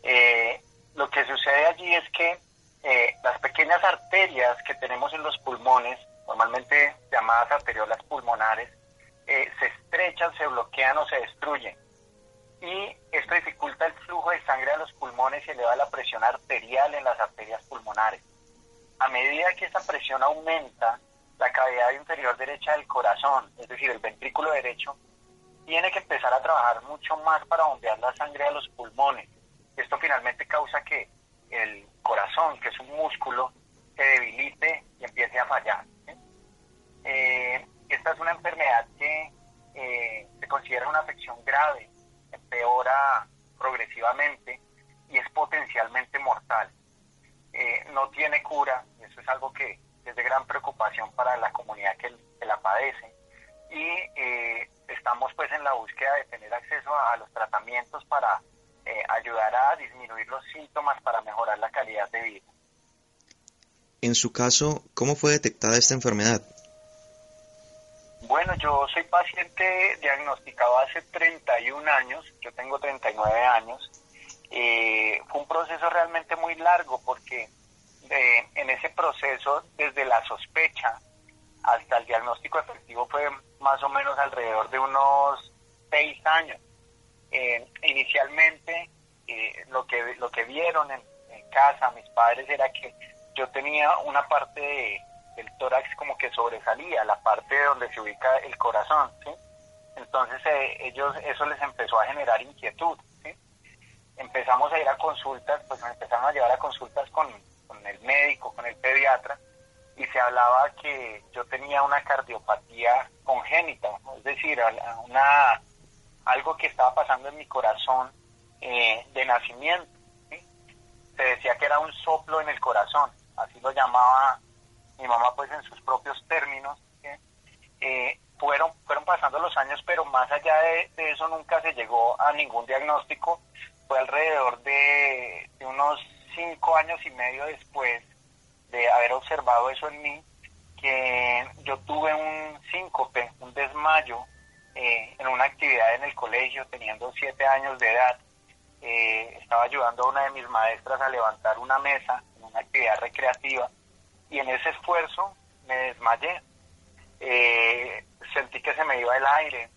Eh, lo que sucede allí es que eh, las pequeñas arterias que tenemos en los pulmones, normalmente llamadas arteriolas pulmonares, eh, se estrechan, se bloquean o se destruyen. Y esto dificulta el flujo de sangre a los pulmones y eleva la presión arterial en las arterias pulmonares. A medida que esa presión aumenta, la cavidad inferior derecha del corazón, es decir, el ventrículo derecho, tiene que empezar a trabajar mucho más para bombear la sangre a los pulmones. Esto finalmente causa que el corazón, que es un músculo, se debilite y empiece a fallar. Eh, esta es una enfermedad que eh, se considera una afección grave, empeora progresivamente y es potencialmente mortal. Eh, no tiene cura, eso es algo que es de gran preocupación para la comunidad que, la padece y estamos pues en la búsqueda de tener acceso a los tratamientos para eh, ayudará a disminuir los síntomas para mejorar la calidad de vida. En su caso, ¿cómo fue detectada esta enfermedad? Bueno, yo soy paciente diagnosticado hace 31 años, yo tengo 39 años. Eh, fue un proceso realmente muy largo porque eh, en ese proceso, desde la sospecha hasta el diagnóstico efectivo, fue más o menos alrededor de unos 6 años. Inicialmente eh, lo que lo que vieron en, casa mis padres era que yo tenía una parte del tórax como que sobresalía, la parte donde se ubica el corazón, Entonces eh, ellos eso les empezó a generar inquietud, Empezamos a ir a consultas, pues me empezaron a llevar a consultas con, con el médico, con el pediatra, y se hablaba que yo tenía una cardiopatía congénita, es decir, una algo que estaba pasando en mi corazón eh, de nacimiento. Se decía que era un soplo en el corazón, así lo llamaba mi mamá pues en sus propios términos. Eh, fueron, fueron pasando los años, pero más allá de, eso nunca se llegó a ningún diagnóstico. Fue alrededor de, unos cinco años y medio después de haber observado eso en mí, que yo tuve un síncope, un desmayo, eh, en una actividad en el colegio, teniendo siete años de edad. Eh, estaba ayudando a una de mis maestras a levantar una mesa en una actividad recreativa y en ese esfuerzo me desmayé. Eh, sentí que se me iba el aire.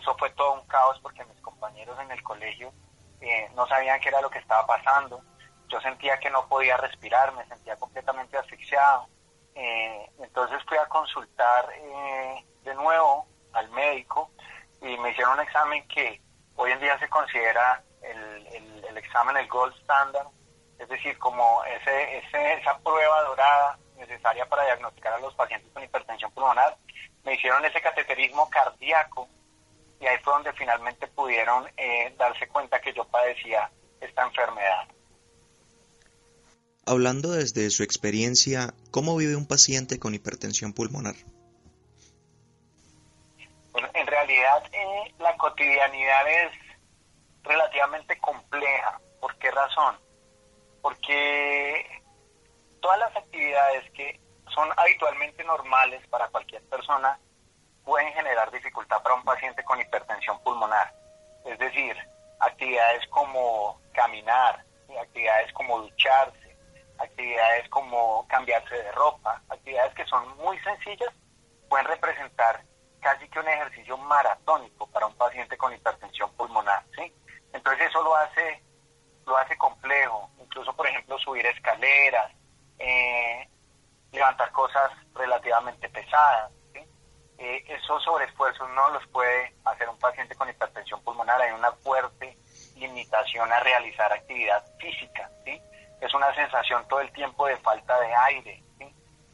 Eso fue todo un caos porque mis compañeros en el colegio eh, no sabían qué era lo que estaba pasando. Yo sentía que no podía respirar, me sentía completamente asfixiado. Eh, entonces fui a consultar de nuevo al médico y me hicieron un examen que hoy en día se considera el, el, examen, el gold standard, es decir, como ese, ese, esa prueba dorada necesaria para diagnosticar a los pacientes con hipertensión pulmonar. Me hicieron ese cateterismo cardíaco y ahí fue donde finalmente pudieron eh, darse cuenta que yo padecía esta enfermedad. Hablando desde su experiencia, ¿cómo vive un paciente con hipertensión pulmonar? Bueno, en realidad eh, la cotidianidad es relativamente compleja. ¿Por qué razón? Porque todas las actividades que son habitualmente normales para cualquier persona pueden generar dificultad para un paciente con hipertensión pulmonar. Es decir, actividades como caminar, actividades como ducharse, actividades como cambiarse de ropa, actividades que son muy sencillas, pueden representar casi que un ejercicio maratónico para un paciente con hipertensión pulmonar. ¿sí? Entonces eso lo hace, lo hace complejo, incluso por ejemplo subir escaleras, eh, levantar cosas relativamente pesadas. Eh, esos sobreesfuerzos no los puede hacer un paciente con hipertensión pulmonar. Hay una fuerte limitación a realizar actividad física. ¿sí? Es una sensación todo el tiempo de falta de aire,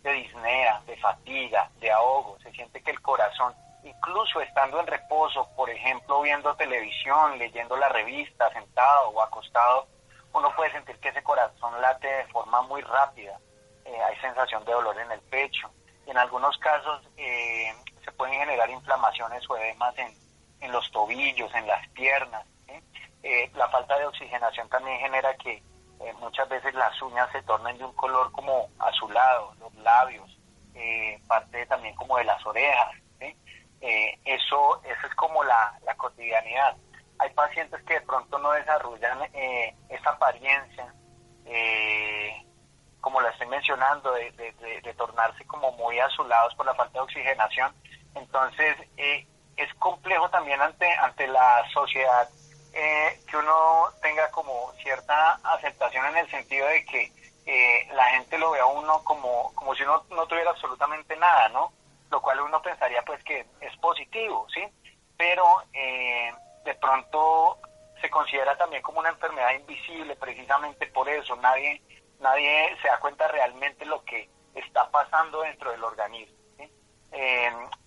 de disnea, de fatiga, de ahogo. Se siente que el corazón, incluso estando en reposo, por ejemplo, viendo televisión, leyendo la revista, sentado o acostado, uno puede sentir que ese corazón late de forma muy rápida, eh, hay sensación de dolor en el pecho. En algunos casos eh, se pueden generar inflamaciones o edemas en, en los tobillos, en las piernas. Eh, la falta de oxigenación también genera que muchas veces las uñas se tornen de un color como azulado, los labios, parte también como de las orejas. eso, eso es como la, la cotidianidad hay pacientes que de pronto no desarrollan eh, esa apariencia, eh, como la estoy mencionando, de, tornarse como muy azulados por la falta de oxigenación. Entonces, eh, es complejo también ante, ante la sociedad que uno tenga como cierta aceptación en el sentido de que la gente lo vea a uno como, como si uno no tuviera absolutamente nada, ¿no? Lo cual uno pensaría pues que es positivo, ¿sí? Pero de pronto se considera también como una enfermedad invisible, precisamente por eso nadie, nadie se da cuenta realmente lo que está pasando dentro del organismo.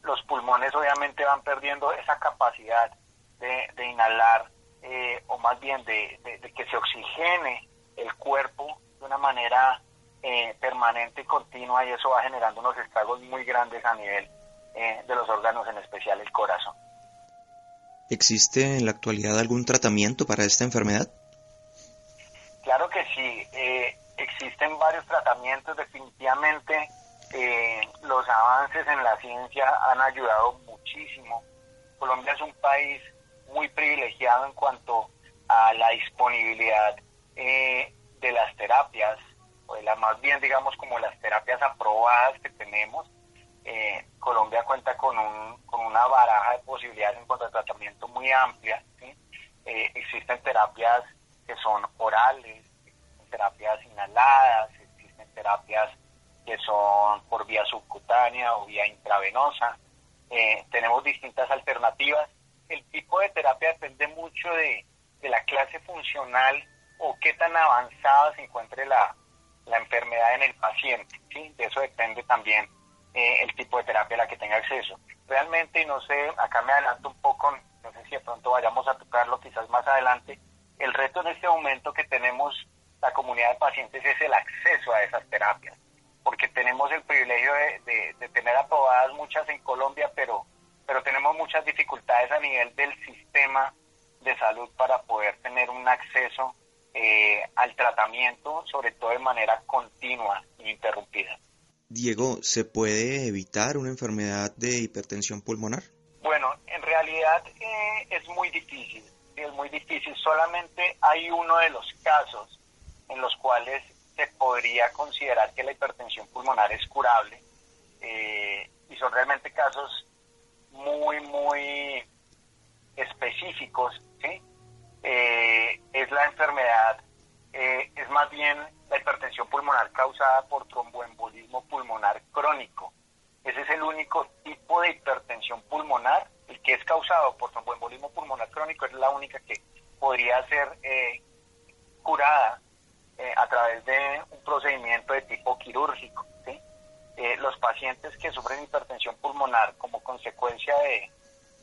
los pulmones obviamente van perdiendo esa capacidad de, inhalar eh, o más bien de, que se oxigene el cuerpo de una manera eh, permanente y continua y eso va generando unos estragos muy grandes a nivel eh, de los órganos, en especial el corazón. ¿Existe en la actualidad algún tratamiento para esta enfermedad? Claro que sí, eh, existen varios tratamientos, definitivamente eh, los avances en la ciencia han ayudado muchísimo. Colombia es un país muy privilegiado en cuanto a la disponibilidad eh, de las terapias, o de la más bien digamos como las terapias aprobadas que tenemos eh, Colombia cuenta con, un, con una baraja de posibilidades en cuanto a tratamiento muy amplia. Eh, existen terapias que son orales, terapias inhaladas, existen terapias que son por vía subcutánea o vía intravenosa. Eh, tenemos distintas alternativas. El tipo de terapia depende mucho de, la clase funcional o qué tan avanzada se encuentre la, la enfermedad en el paciente. ¿sí? De eso depende también eh, el tipo de terapia a la que tenga acceso. Realmente, no sé, acá me adelanto un poco, no sé si de pronto vayamos a tocarlo quizás más adelante, el reto en este momento que tenemos la comunidad de pacientes es el acceso a esas terapias. porque tenemos el privilegio de, de, tener aprobadas muchas en Colombia, pero, pero tenemos muchas dificultades a nivel del sistema de salud para poder tener un acceso eh, al tratamiento, sobre todo de manera continua e interrumpida. Diego, ¿se puede evitar una enfermedad de hipertensión pulmonar? Bueno, en realidad eh, es muy difícil, es muy difícil. Solamente hay uno de los casos en los cuales se podría considerar que la hipertensión pulmonar es curable eh, y son realmente casos muy, muy específicos, ¿sí? Eh, es la enfermedad, eh, es más bien la hipertensión pulmonar causada por tromboembolismo pulmonar crónico. Ese es el único tipo de hipertensión pulmonar, el que es causado por tromboembolismo pulmonar crónico es la única que podría ser eh, curada a través de un procedimiento de tipo quirúrgico. Los pacientes que sufren hipertensión pulmonar como consecuencia de,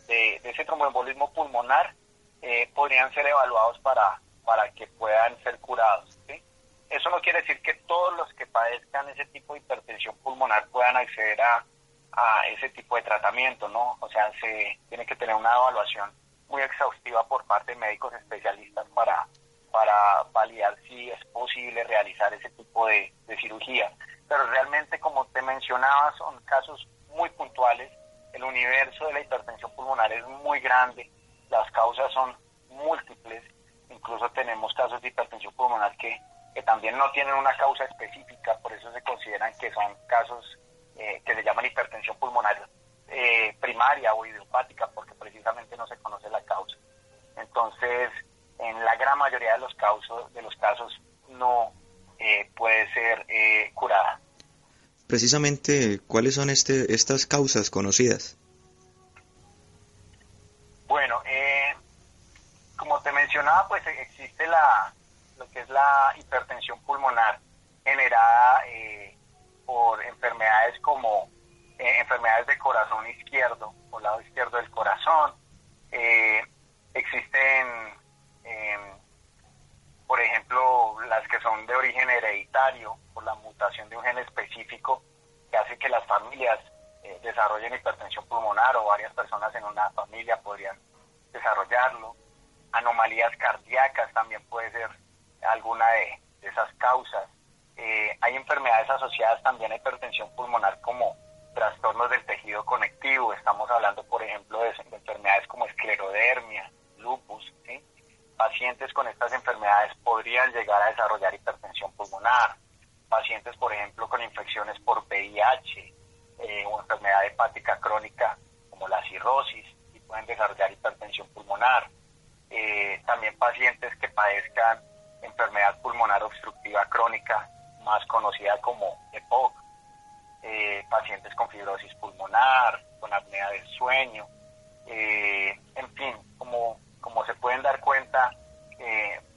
de, ese tromboembolismo pulmonar eh, podrían ser evaluados para, para que puedan ser curados. Eso no quiere decir que todos los que padezcan ese tipo de hipertensión pulmonar puedan acceder a, a ese tipo de tratamiento, ¿no? O sea, se tiene que tener una evaluación muy exhaustiva por parte de médicos especialistas para, para validar si es posible realizar ese tipo de, de cirugía. Pero realmente, como te mencionaba, son casos muy puntuales el universo de la hipertensión pulmonar es muy grande, las causas son múltiples, incluso tenemos casos de hipertensión pulmonar que, también no tienen una causa específica, por eso se consideran que son casos eh, que se llaman hipertensión pulmonar eh, primaria o idiopática, porque precisamente no se conoce la causa. Entonces, en la gran mayoría de los, casos, de los casos no eh, puede ser curada precisamente cuáles son este, estas causas conocidas. Bueno, eh, como te mencionaba, pues existe la, lo que es la hipertensión pulmonar generada eh, por enfermedades como eh, enfermedades de corazón izquierdo o lado izquierdo del corazón. existen, em, por ejemplo, las que son de origen hereditario, la mutación de un gen específico que hace que las familias eh, desarrollen hipertensión pulmonar o varias personas en una familia podrían desarrollarlo. Anomalías cardíacas también puede ser alguna de, esas causas. Eh, hay enfermedades asociadas también a hipertensión pulmonar como trastornos del tejido conectivo. Estamos hablando, por ejemplo, de, enfermedades como esclerodermia, lupus. Pacientes con estas enfermedades podrían llegar a desarrollar hipertensión pulmonar pacientes, por ejemplo, con infecciones por VIH eh, o enfermedad hepática crónica como la cirrosis y pueden desarrollar hipertensión pulmonar. Eh, también pacientes que padezcan enfermedad pulmonar obstructiva crónica, más conocida como EPOC, eh, pacientes con fibrosis pulmonar, con apnea del sueño, en fin, como, como se pueden dar cuenta,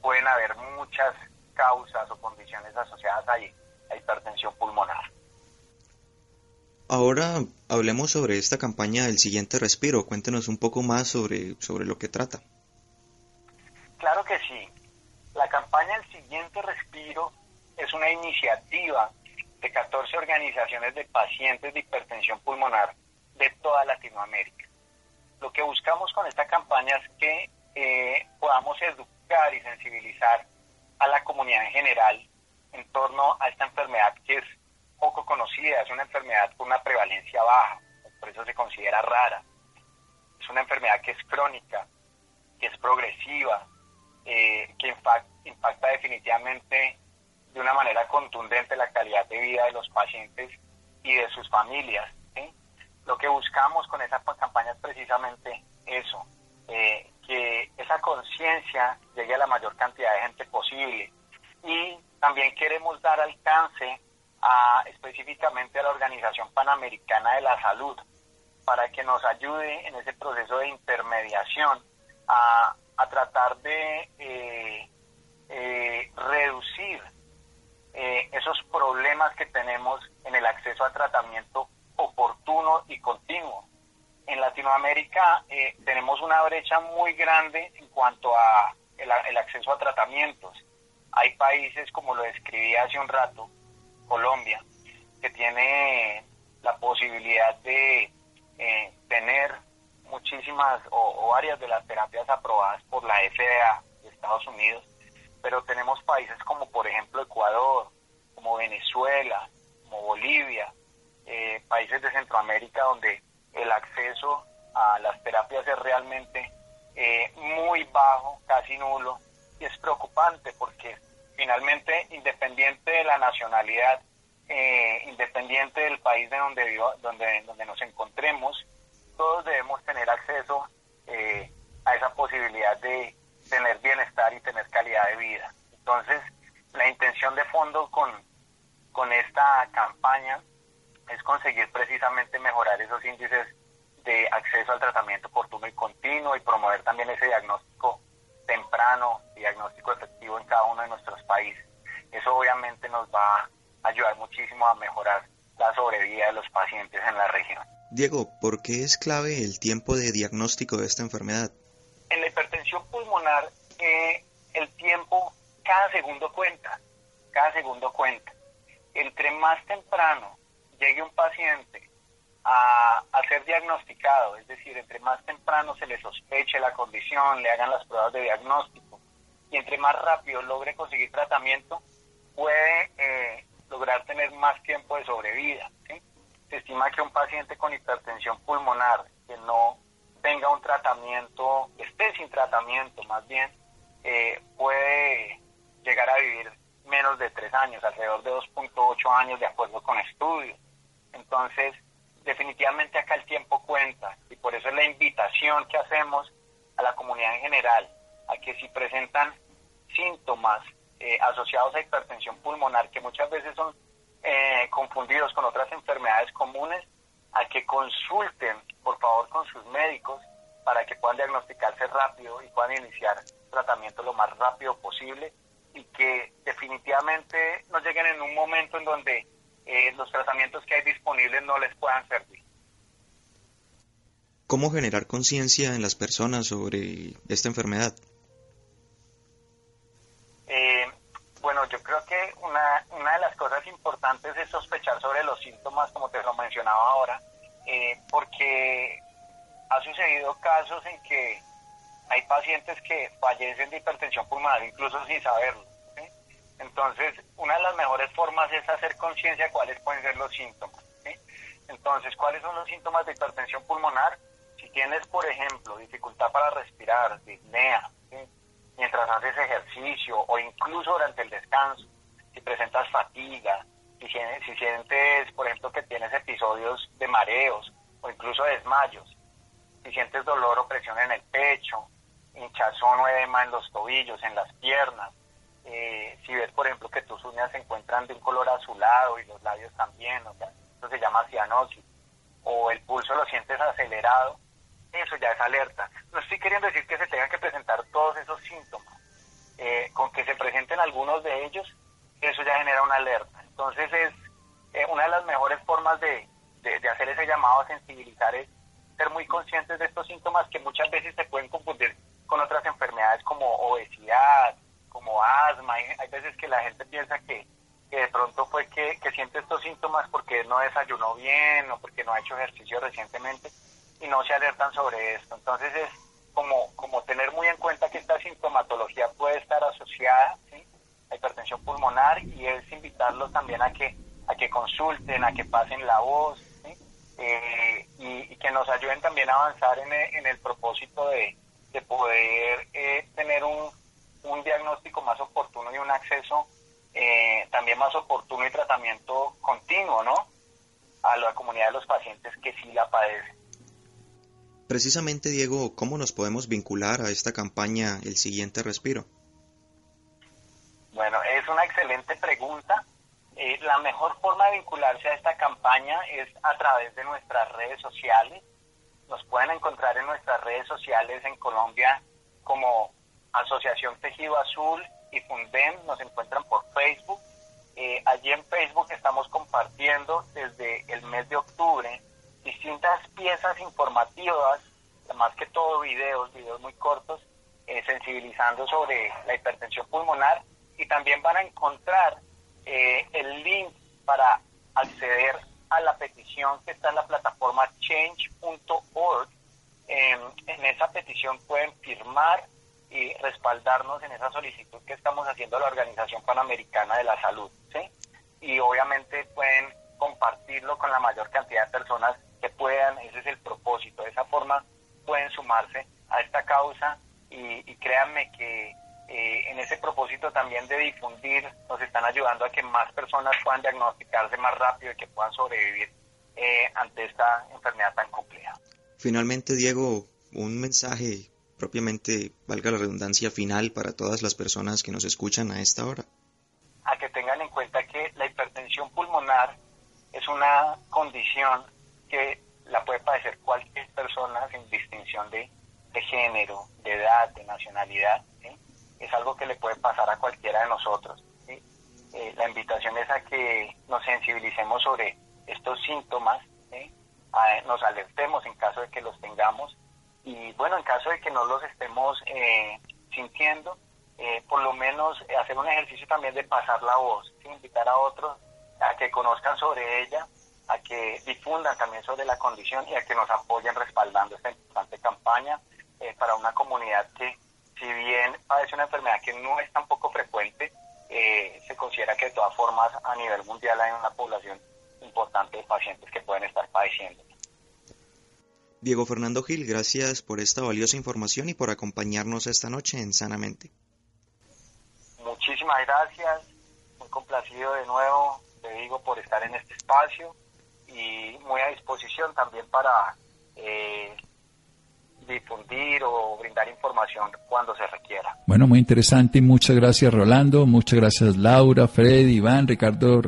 pueden haber muchas causas o condiciones asociadas ahí hipertensión pulmonar. Ahora hablemos sobre esta campaña del siguiente respiro. Cuéntenos un poco más sobre, sobre lo que trata. Claro que sí. La campaña El siguiente respiro es una iniciativa de 14 organizaciones de pacientes de hipertensión pulmonar de toda Latinoamérica. Lo que buscamos con esta campaña es que eh, podamos educar y sensibilizar a la comunidad en general en torno a esta enfermedad que es poco conocida, es una enfermedad con una prevalencia baja, por eso se considera rara. Es una enfermedad que es crónica, que es progresiva, eh, que impacta, definitivamente de una manera contundente la calidad de vida de los pacientes y de sus familias. Lo que buscamos con esa campaña es precisamente eso, eh, que esa conciencia llegue a la mayor cantidad de gente posible. Y también queremos dar alcance a, específicamente a la Organización Panamericana de la Salud para que nos ayude en ese proceso de intermediación a, tratar de eh, eh, reducir esos problemas que tenemos en el acceso a tratamiento oportuno y continuo. En Latinoamérica tenemos una brecha muy grande en cuanto a el acceso a tratamientos hay países, como lo describí hace un rato, Colombia, que tiene la posibilidad de eh, tener muchísimas o, varias de las terapias aprobadas por la FDA de Estados Unidos, pero tenemos países como por ejemplo Ecuador, como Venezuela, como Bolivia, eh, países de Centroamérica donde el acceso a las terapias es realmente eh, muy bajo, casi nulo, y es preocupante porque finalmente, independiente de la nacionalidad, eh, independiente del país de donde, vivo, donde, donde nos encontremos, todos debemos tener acceso eh, a esa posibilidad de tener bienestar y tener calidad de vida. Entonces, la intención de fondo con, con esta campaña es conseguir precisamente mejorar esos índices de acceso al tratamiento oportuno y continuo y promover también ese diagnóstico temprano, diagnóstico efectivo en cada uno de nuestros países. Eso obviamente nos va a ayudar muchísimo a mejorar la sobrevida de los pacientes en la región. Diego, ¿por qué es clave el tiempo de diagnóstico de esta enfermedad? En la hipertensión pulmonar, eh, el tiempo, cada segundo cuenta, cada segundo cuenta. Entre más temprano llegue un paciente a, ser diagnosticado, es decir, entre más temprano se le sospeche la condición, le hagan las pruebas de diagnóstico y entre más rápido logre conseguir tratamiento, puede eh, lograr tener más tiempo de sobrevida. Se estima que un paciente con hipertensión pulmonar que no tenga un tratamiento, esté sin tratamiento más bien, eh, puede llegar a vivir menos de tres años, alrededor de 2.8 años de acuerdo con estudios. Entonces, definitivamente acá el tiempo cuenta y por eso es la invitación que hacemos a la comunidad en general a que si presentan síntomas eh, asociados a hipertensión pulmonar que muchas veces son eh, confundidos con otras enfermedades comunes, a que consulten por favor con sus médicos para que puedan diagnosticarse rápido y puedan iniciar tratamiento lo más rápido posible y que definitivamente no lleguen en un momento en donde eh, los tratamientos que hay disponibles no les puedan servir. ¿Cómo generar conciencia en las personas sobre esta enfermedad? Eh, bueno, yo creo que una, una de las cosas importantes es sospechar sobre los síntomas, como te lo mencionaba ahora, eh, porque ha sucedido casos en que hay pacientes que fallecen de hipertensión pulmonar incluso sin saberlo. Entonces, una de las mejores formas es hacer conciencia de cuáles pueden ser los síntomas. Entonces, ¿cuáles son los síntomas de hipertensión pulmonar? Si tienes, por ejemplo, dificultad para respirar, disnea, mientras haces ejercicio o incluso durante el descanso, si presentas fatiga, si, si sientes, por ejemplo, que tienes episodios de mareos o incluso desmayos, si sientes dolor o presión en el pecho, hinchazón o edema en los tobillos, en las piernas, eh, si ves, por ejemplo, que tus uñas se encuentran de un color azulado y los labios también, o sea, eso se llama cianosis, o el pulso lo sientes acelerado, eso ya es alerta. No estoy queriendo decir que se tengan que presentar todos esos síntomas. Eh, con que se presenten algunos de ellos, eso ya genera una alerta. Entonces es eh, una de las mejores formas de, de hacer ese llamado a sensibilizar es ser muy conscientes de estos síntomas que muchas veces se pueden confundir con otras enfermedades como obesidad, como asma. Hay, veces que la gente piensa que, de pronto fue que, siente estos síntomas porque no desayunó bien o porque no ha hecho ejercicio recientemente y no se alertan sobre esto. Entonces es como, como tener muy en cuenta que esta sintomatología puede estar asociada a hipertensión pulmonar y es invitarlos también a que, a que consulten, a que pasen la voz eh, y, que nos ayuden también a avanzar en el, en el propósito de, de poder eh, tener un, un diagnóstico más oportuno y un acceso eh, también más oportuno y tratamiento continuo, ¿no? A la comunidad de los pacientes que sí la padecen. Precisamente, Diego, ¿cómo nos podemos vincular a esta campaña El siguiente respiro? Bueno, es una excelente pregunta. Eh, la mejor forma de vincularse a esta campaña es a través de nuestras redes sociales. Nos pueden encontrar en nuestras redes sociales en Colombia como Asociación Tejido Azul y Fundem nos encuentran por Facebook. Eh, allí en Facebook estamos compartiendo desde el mes de octubre distintas piezas informativas, más que todo videos, videos muy cortos, eh, sensibilizando sobre la hipertensión pulmonar y también van a encontrar eh, el link para acceder a la petición que está en la plataforma change.org. En esa petición pueden firmar y respaldarnos en esa solicitud que estamos haciendo a la Organización Panamericana de la Salud. ¿sí? Y obviamente pueden compartirlo con la mayor cantidad de personas que puedan, ese es el propósito. De esa forma pueden sumarse a esta causa y, créanme que eh, en ese propósito también de difundir nos están ayudando a que más personas puedan diagnosticarse más rápido y que puedan sobrevivir eh, ante esta enfermedad tan compleja. Finalmente, Diego, un mensaje propiamente, valga la redundancia, final para todas las personas que nos escuchan a esta hora? A que tengan en cuenta que la hipertensión pulmonar es una condición que la puede padecer cualquier persona sin distinción de, género, de edad, de nacionalidad. Es algo que le puede pasar a cualquiera de nosotros. Eh, la invitación es a que nos sensibilicemos sobre estos síntomas, nos alertemos en caso de que los tengamos y bueno, en caso de que no los estemos eh, sintiendo, eh, por lo menos eh, hacer un ejercicio también de pasar la voz, invitar a otros a que conozcan sobre ella, a que difundan también sobre la condición y a que nos apoyen respaldando esta importante campaña para una comunidad que, si bien padece una enfermedad que no es tan poco frecuente, se considera que de todas formas a nivel mundial hay una población importante de pacientes que pueden estar padeciendo. Diego Fernando Gil, gracias por esta valiosa información y por acompañarnos esta noche en Sanamente. Muchísimas gracias, muy complacido de nuevo, te digo, por estar en este espacio y muy a disposición también para eh, difundir o brindar información cuando se requiera. Bueno, muy interesante y muchas gracias Rolando, muchas gracias Laura, Freddy, Iván, Ricardo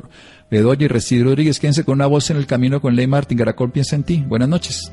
Bedoya y Residio Rodríguez. Quédense con una voz en el camino con Ley Martín. Garacol piensa en ti. Buenas noches.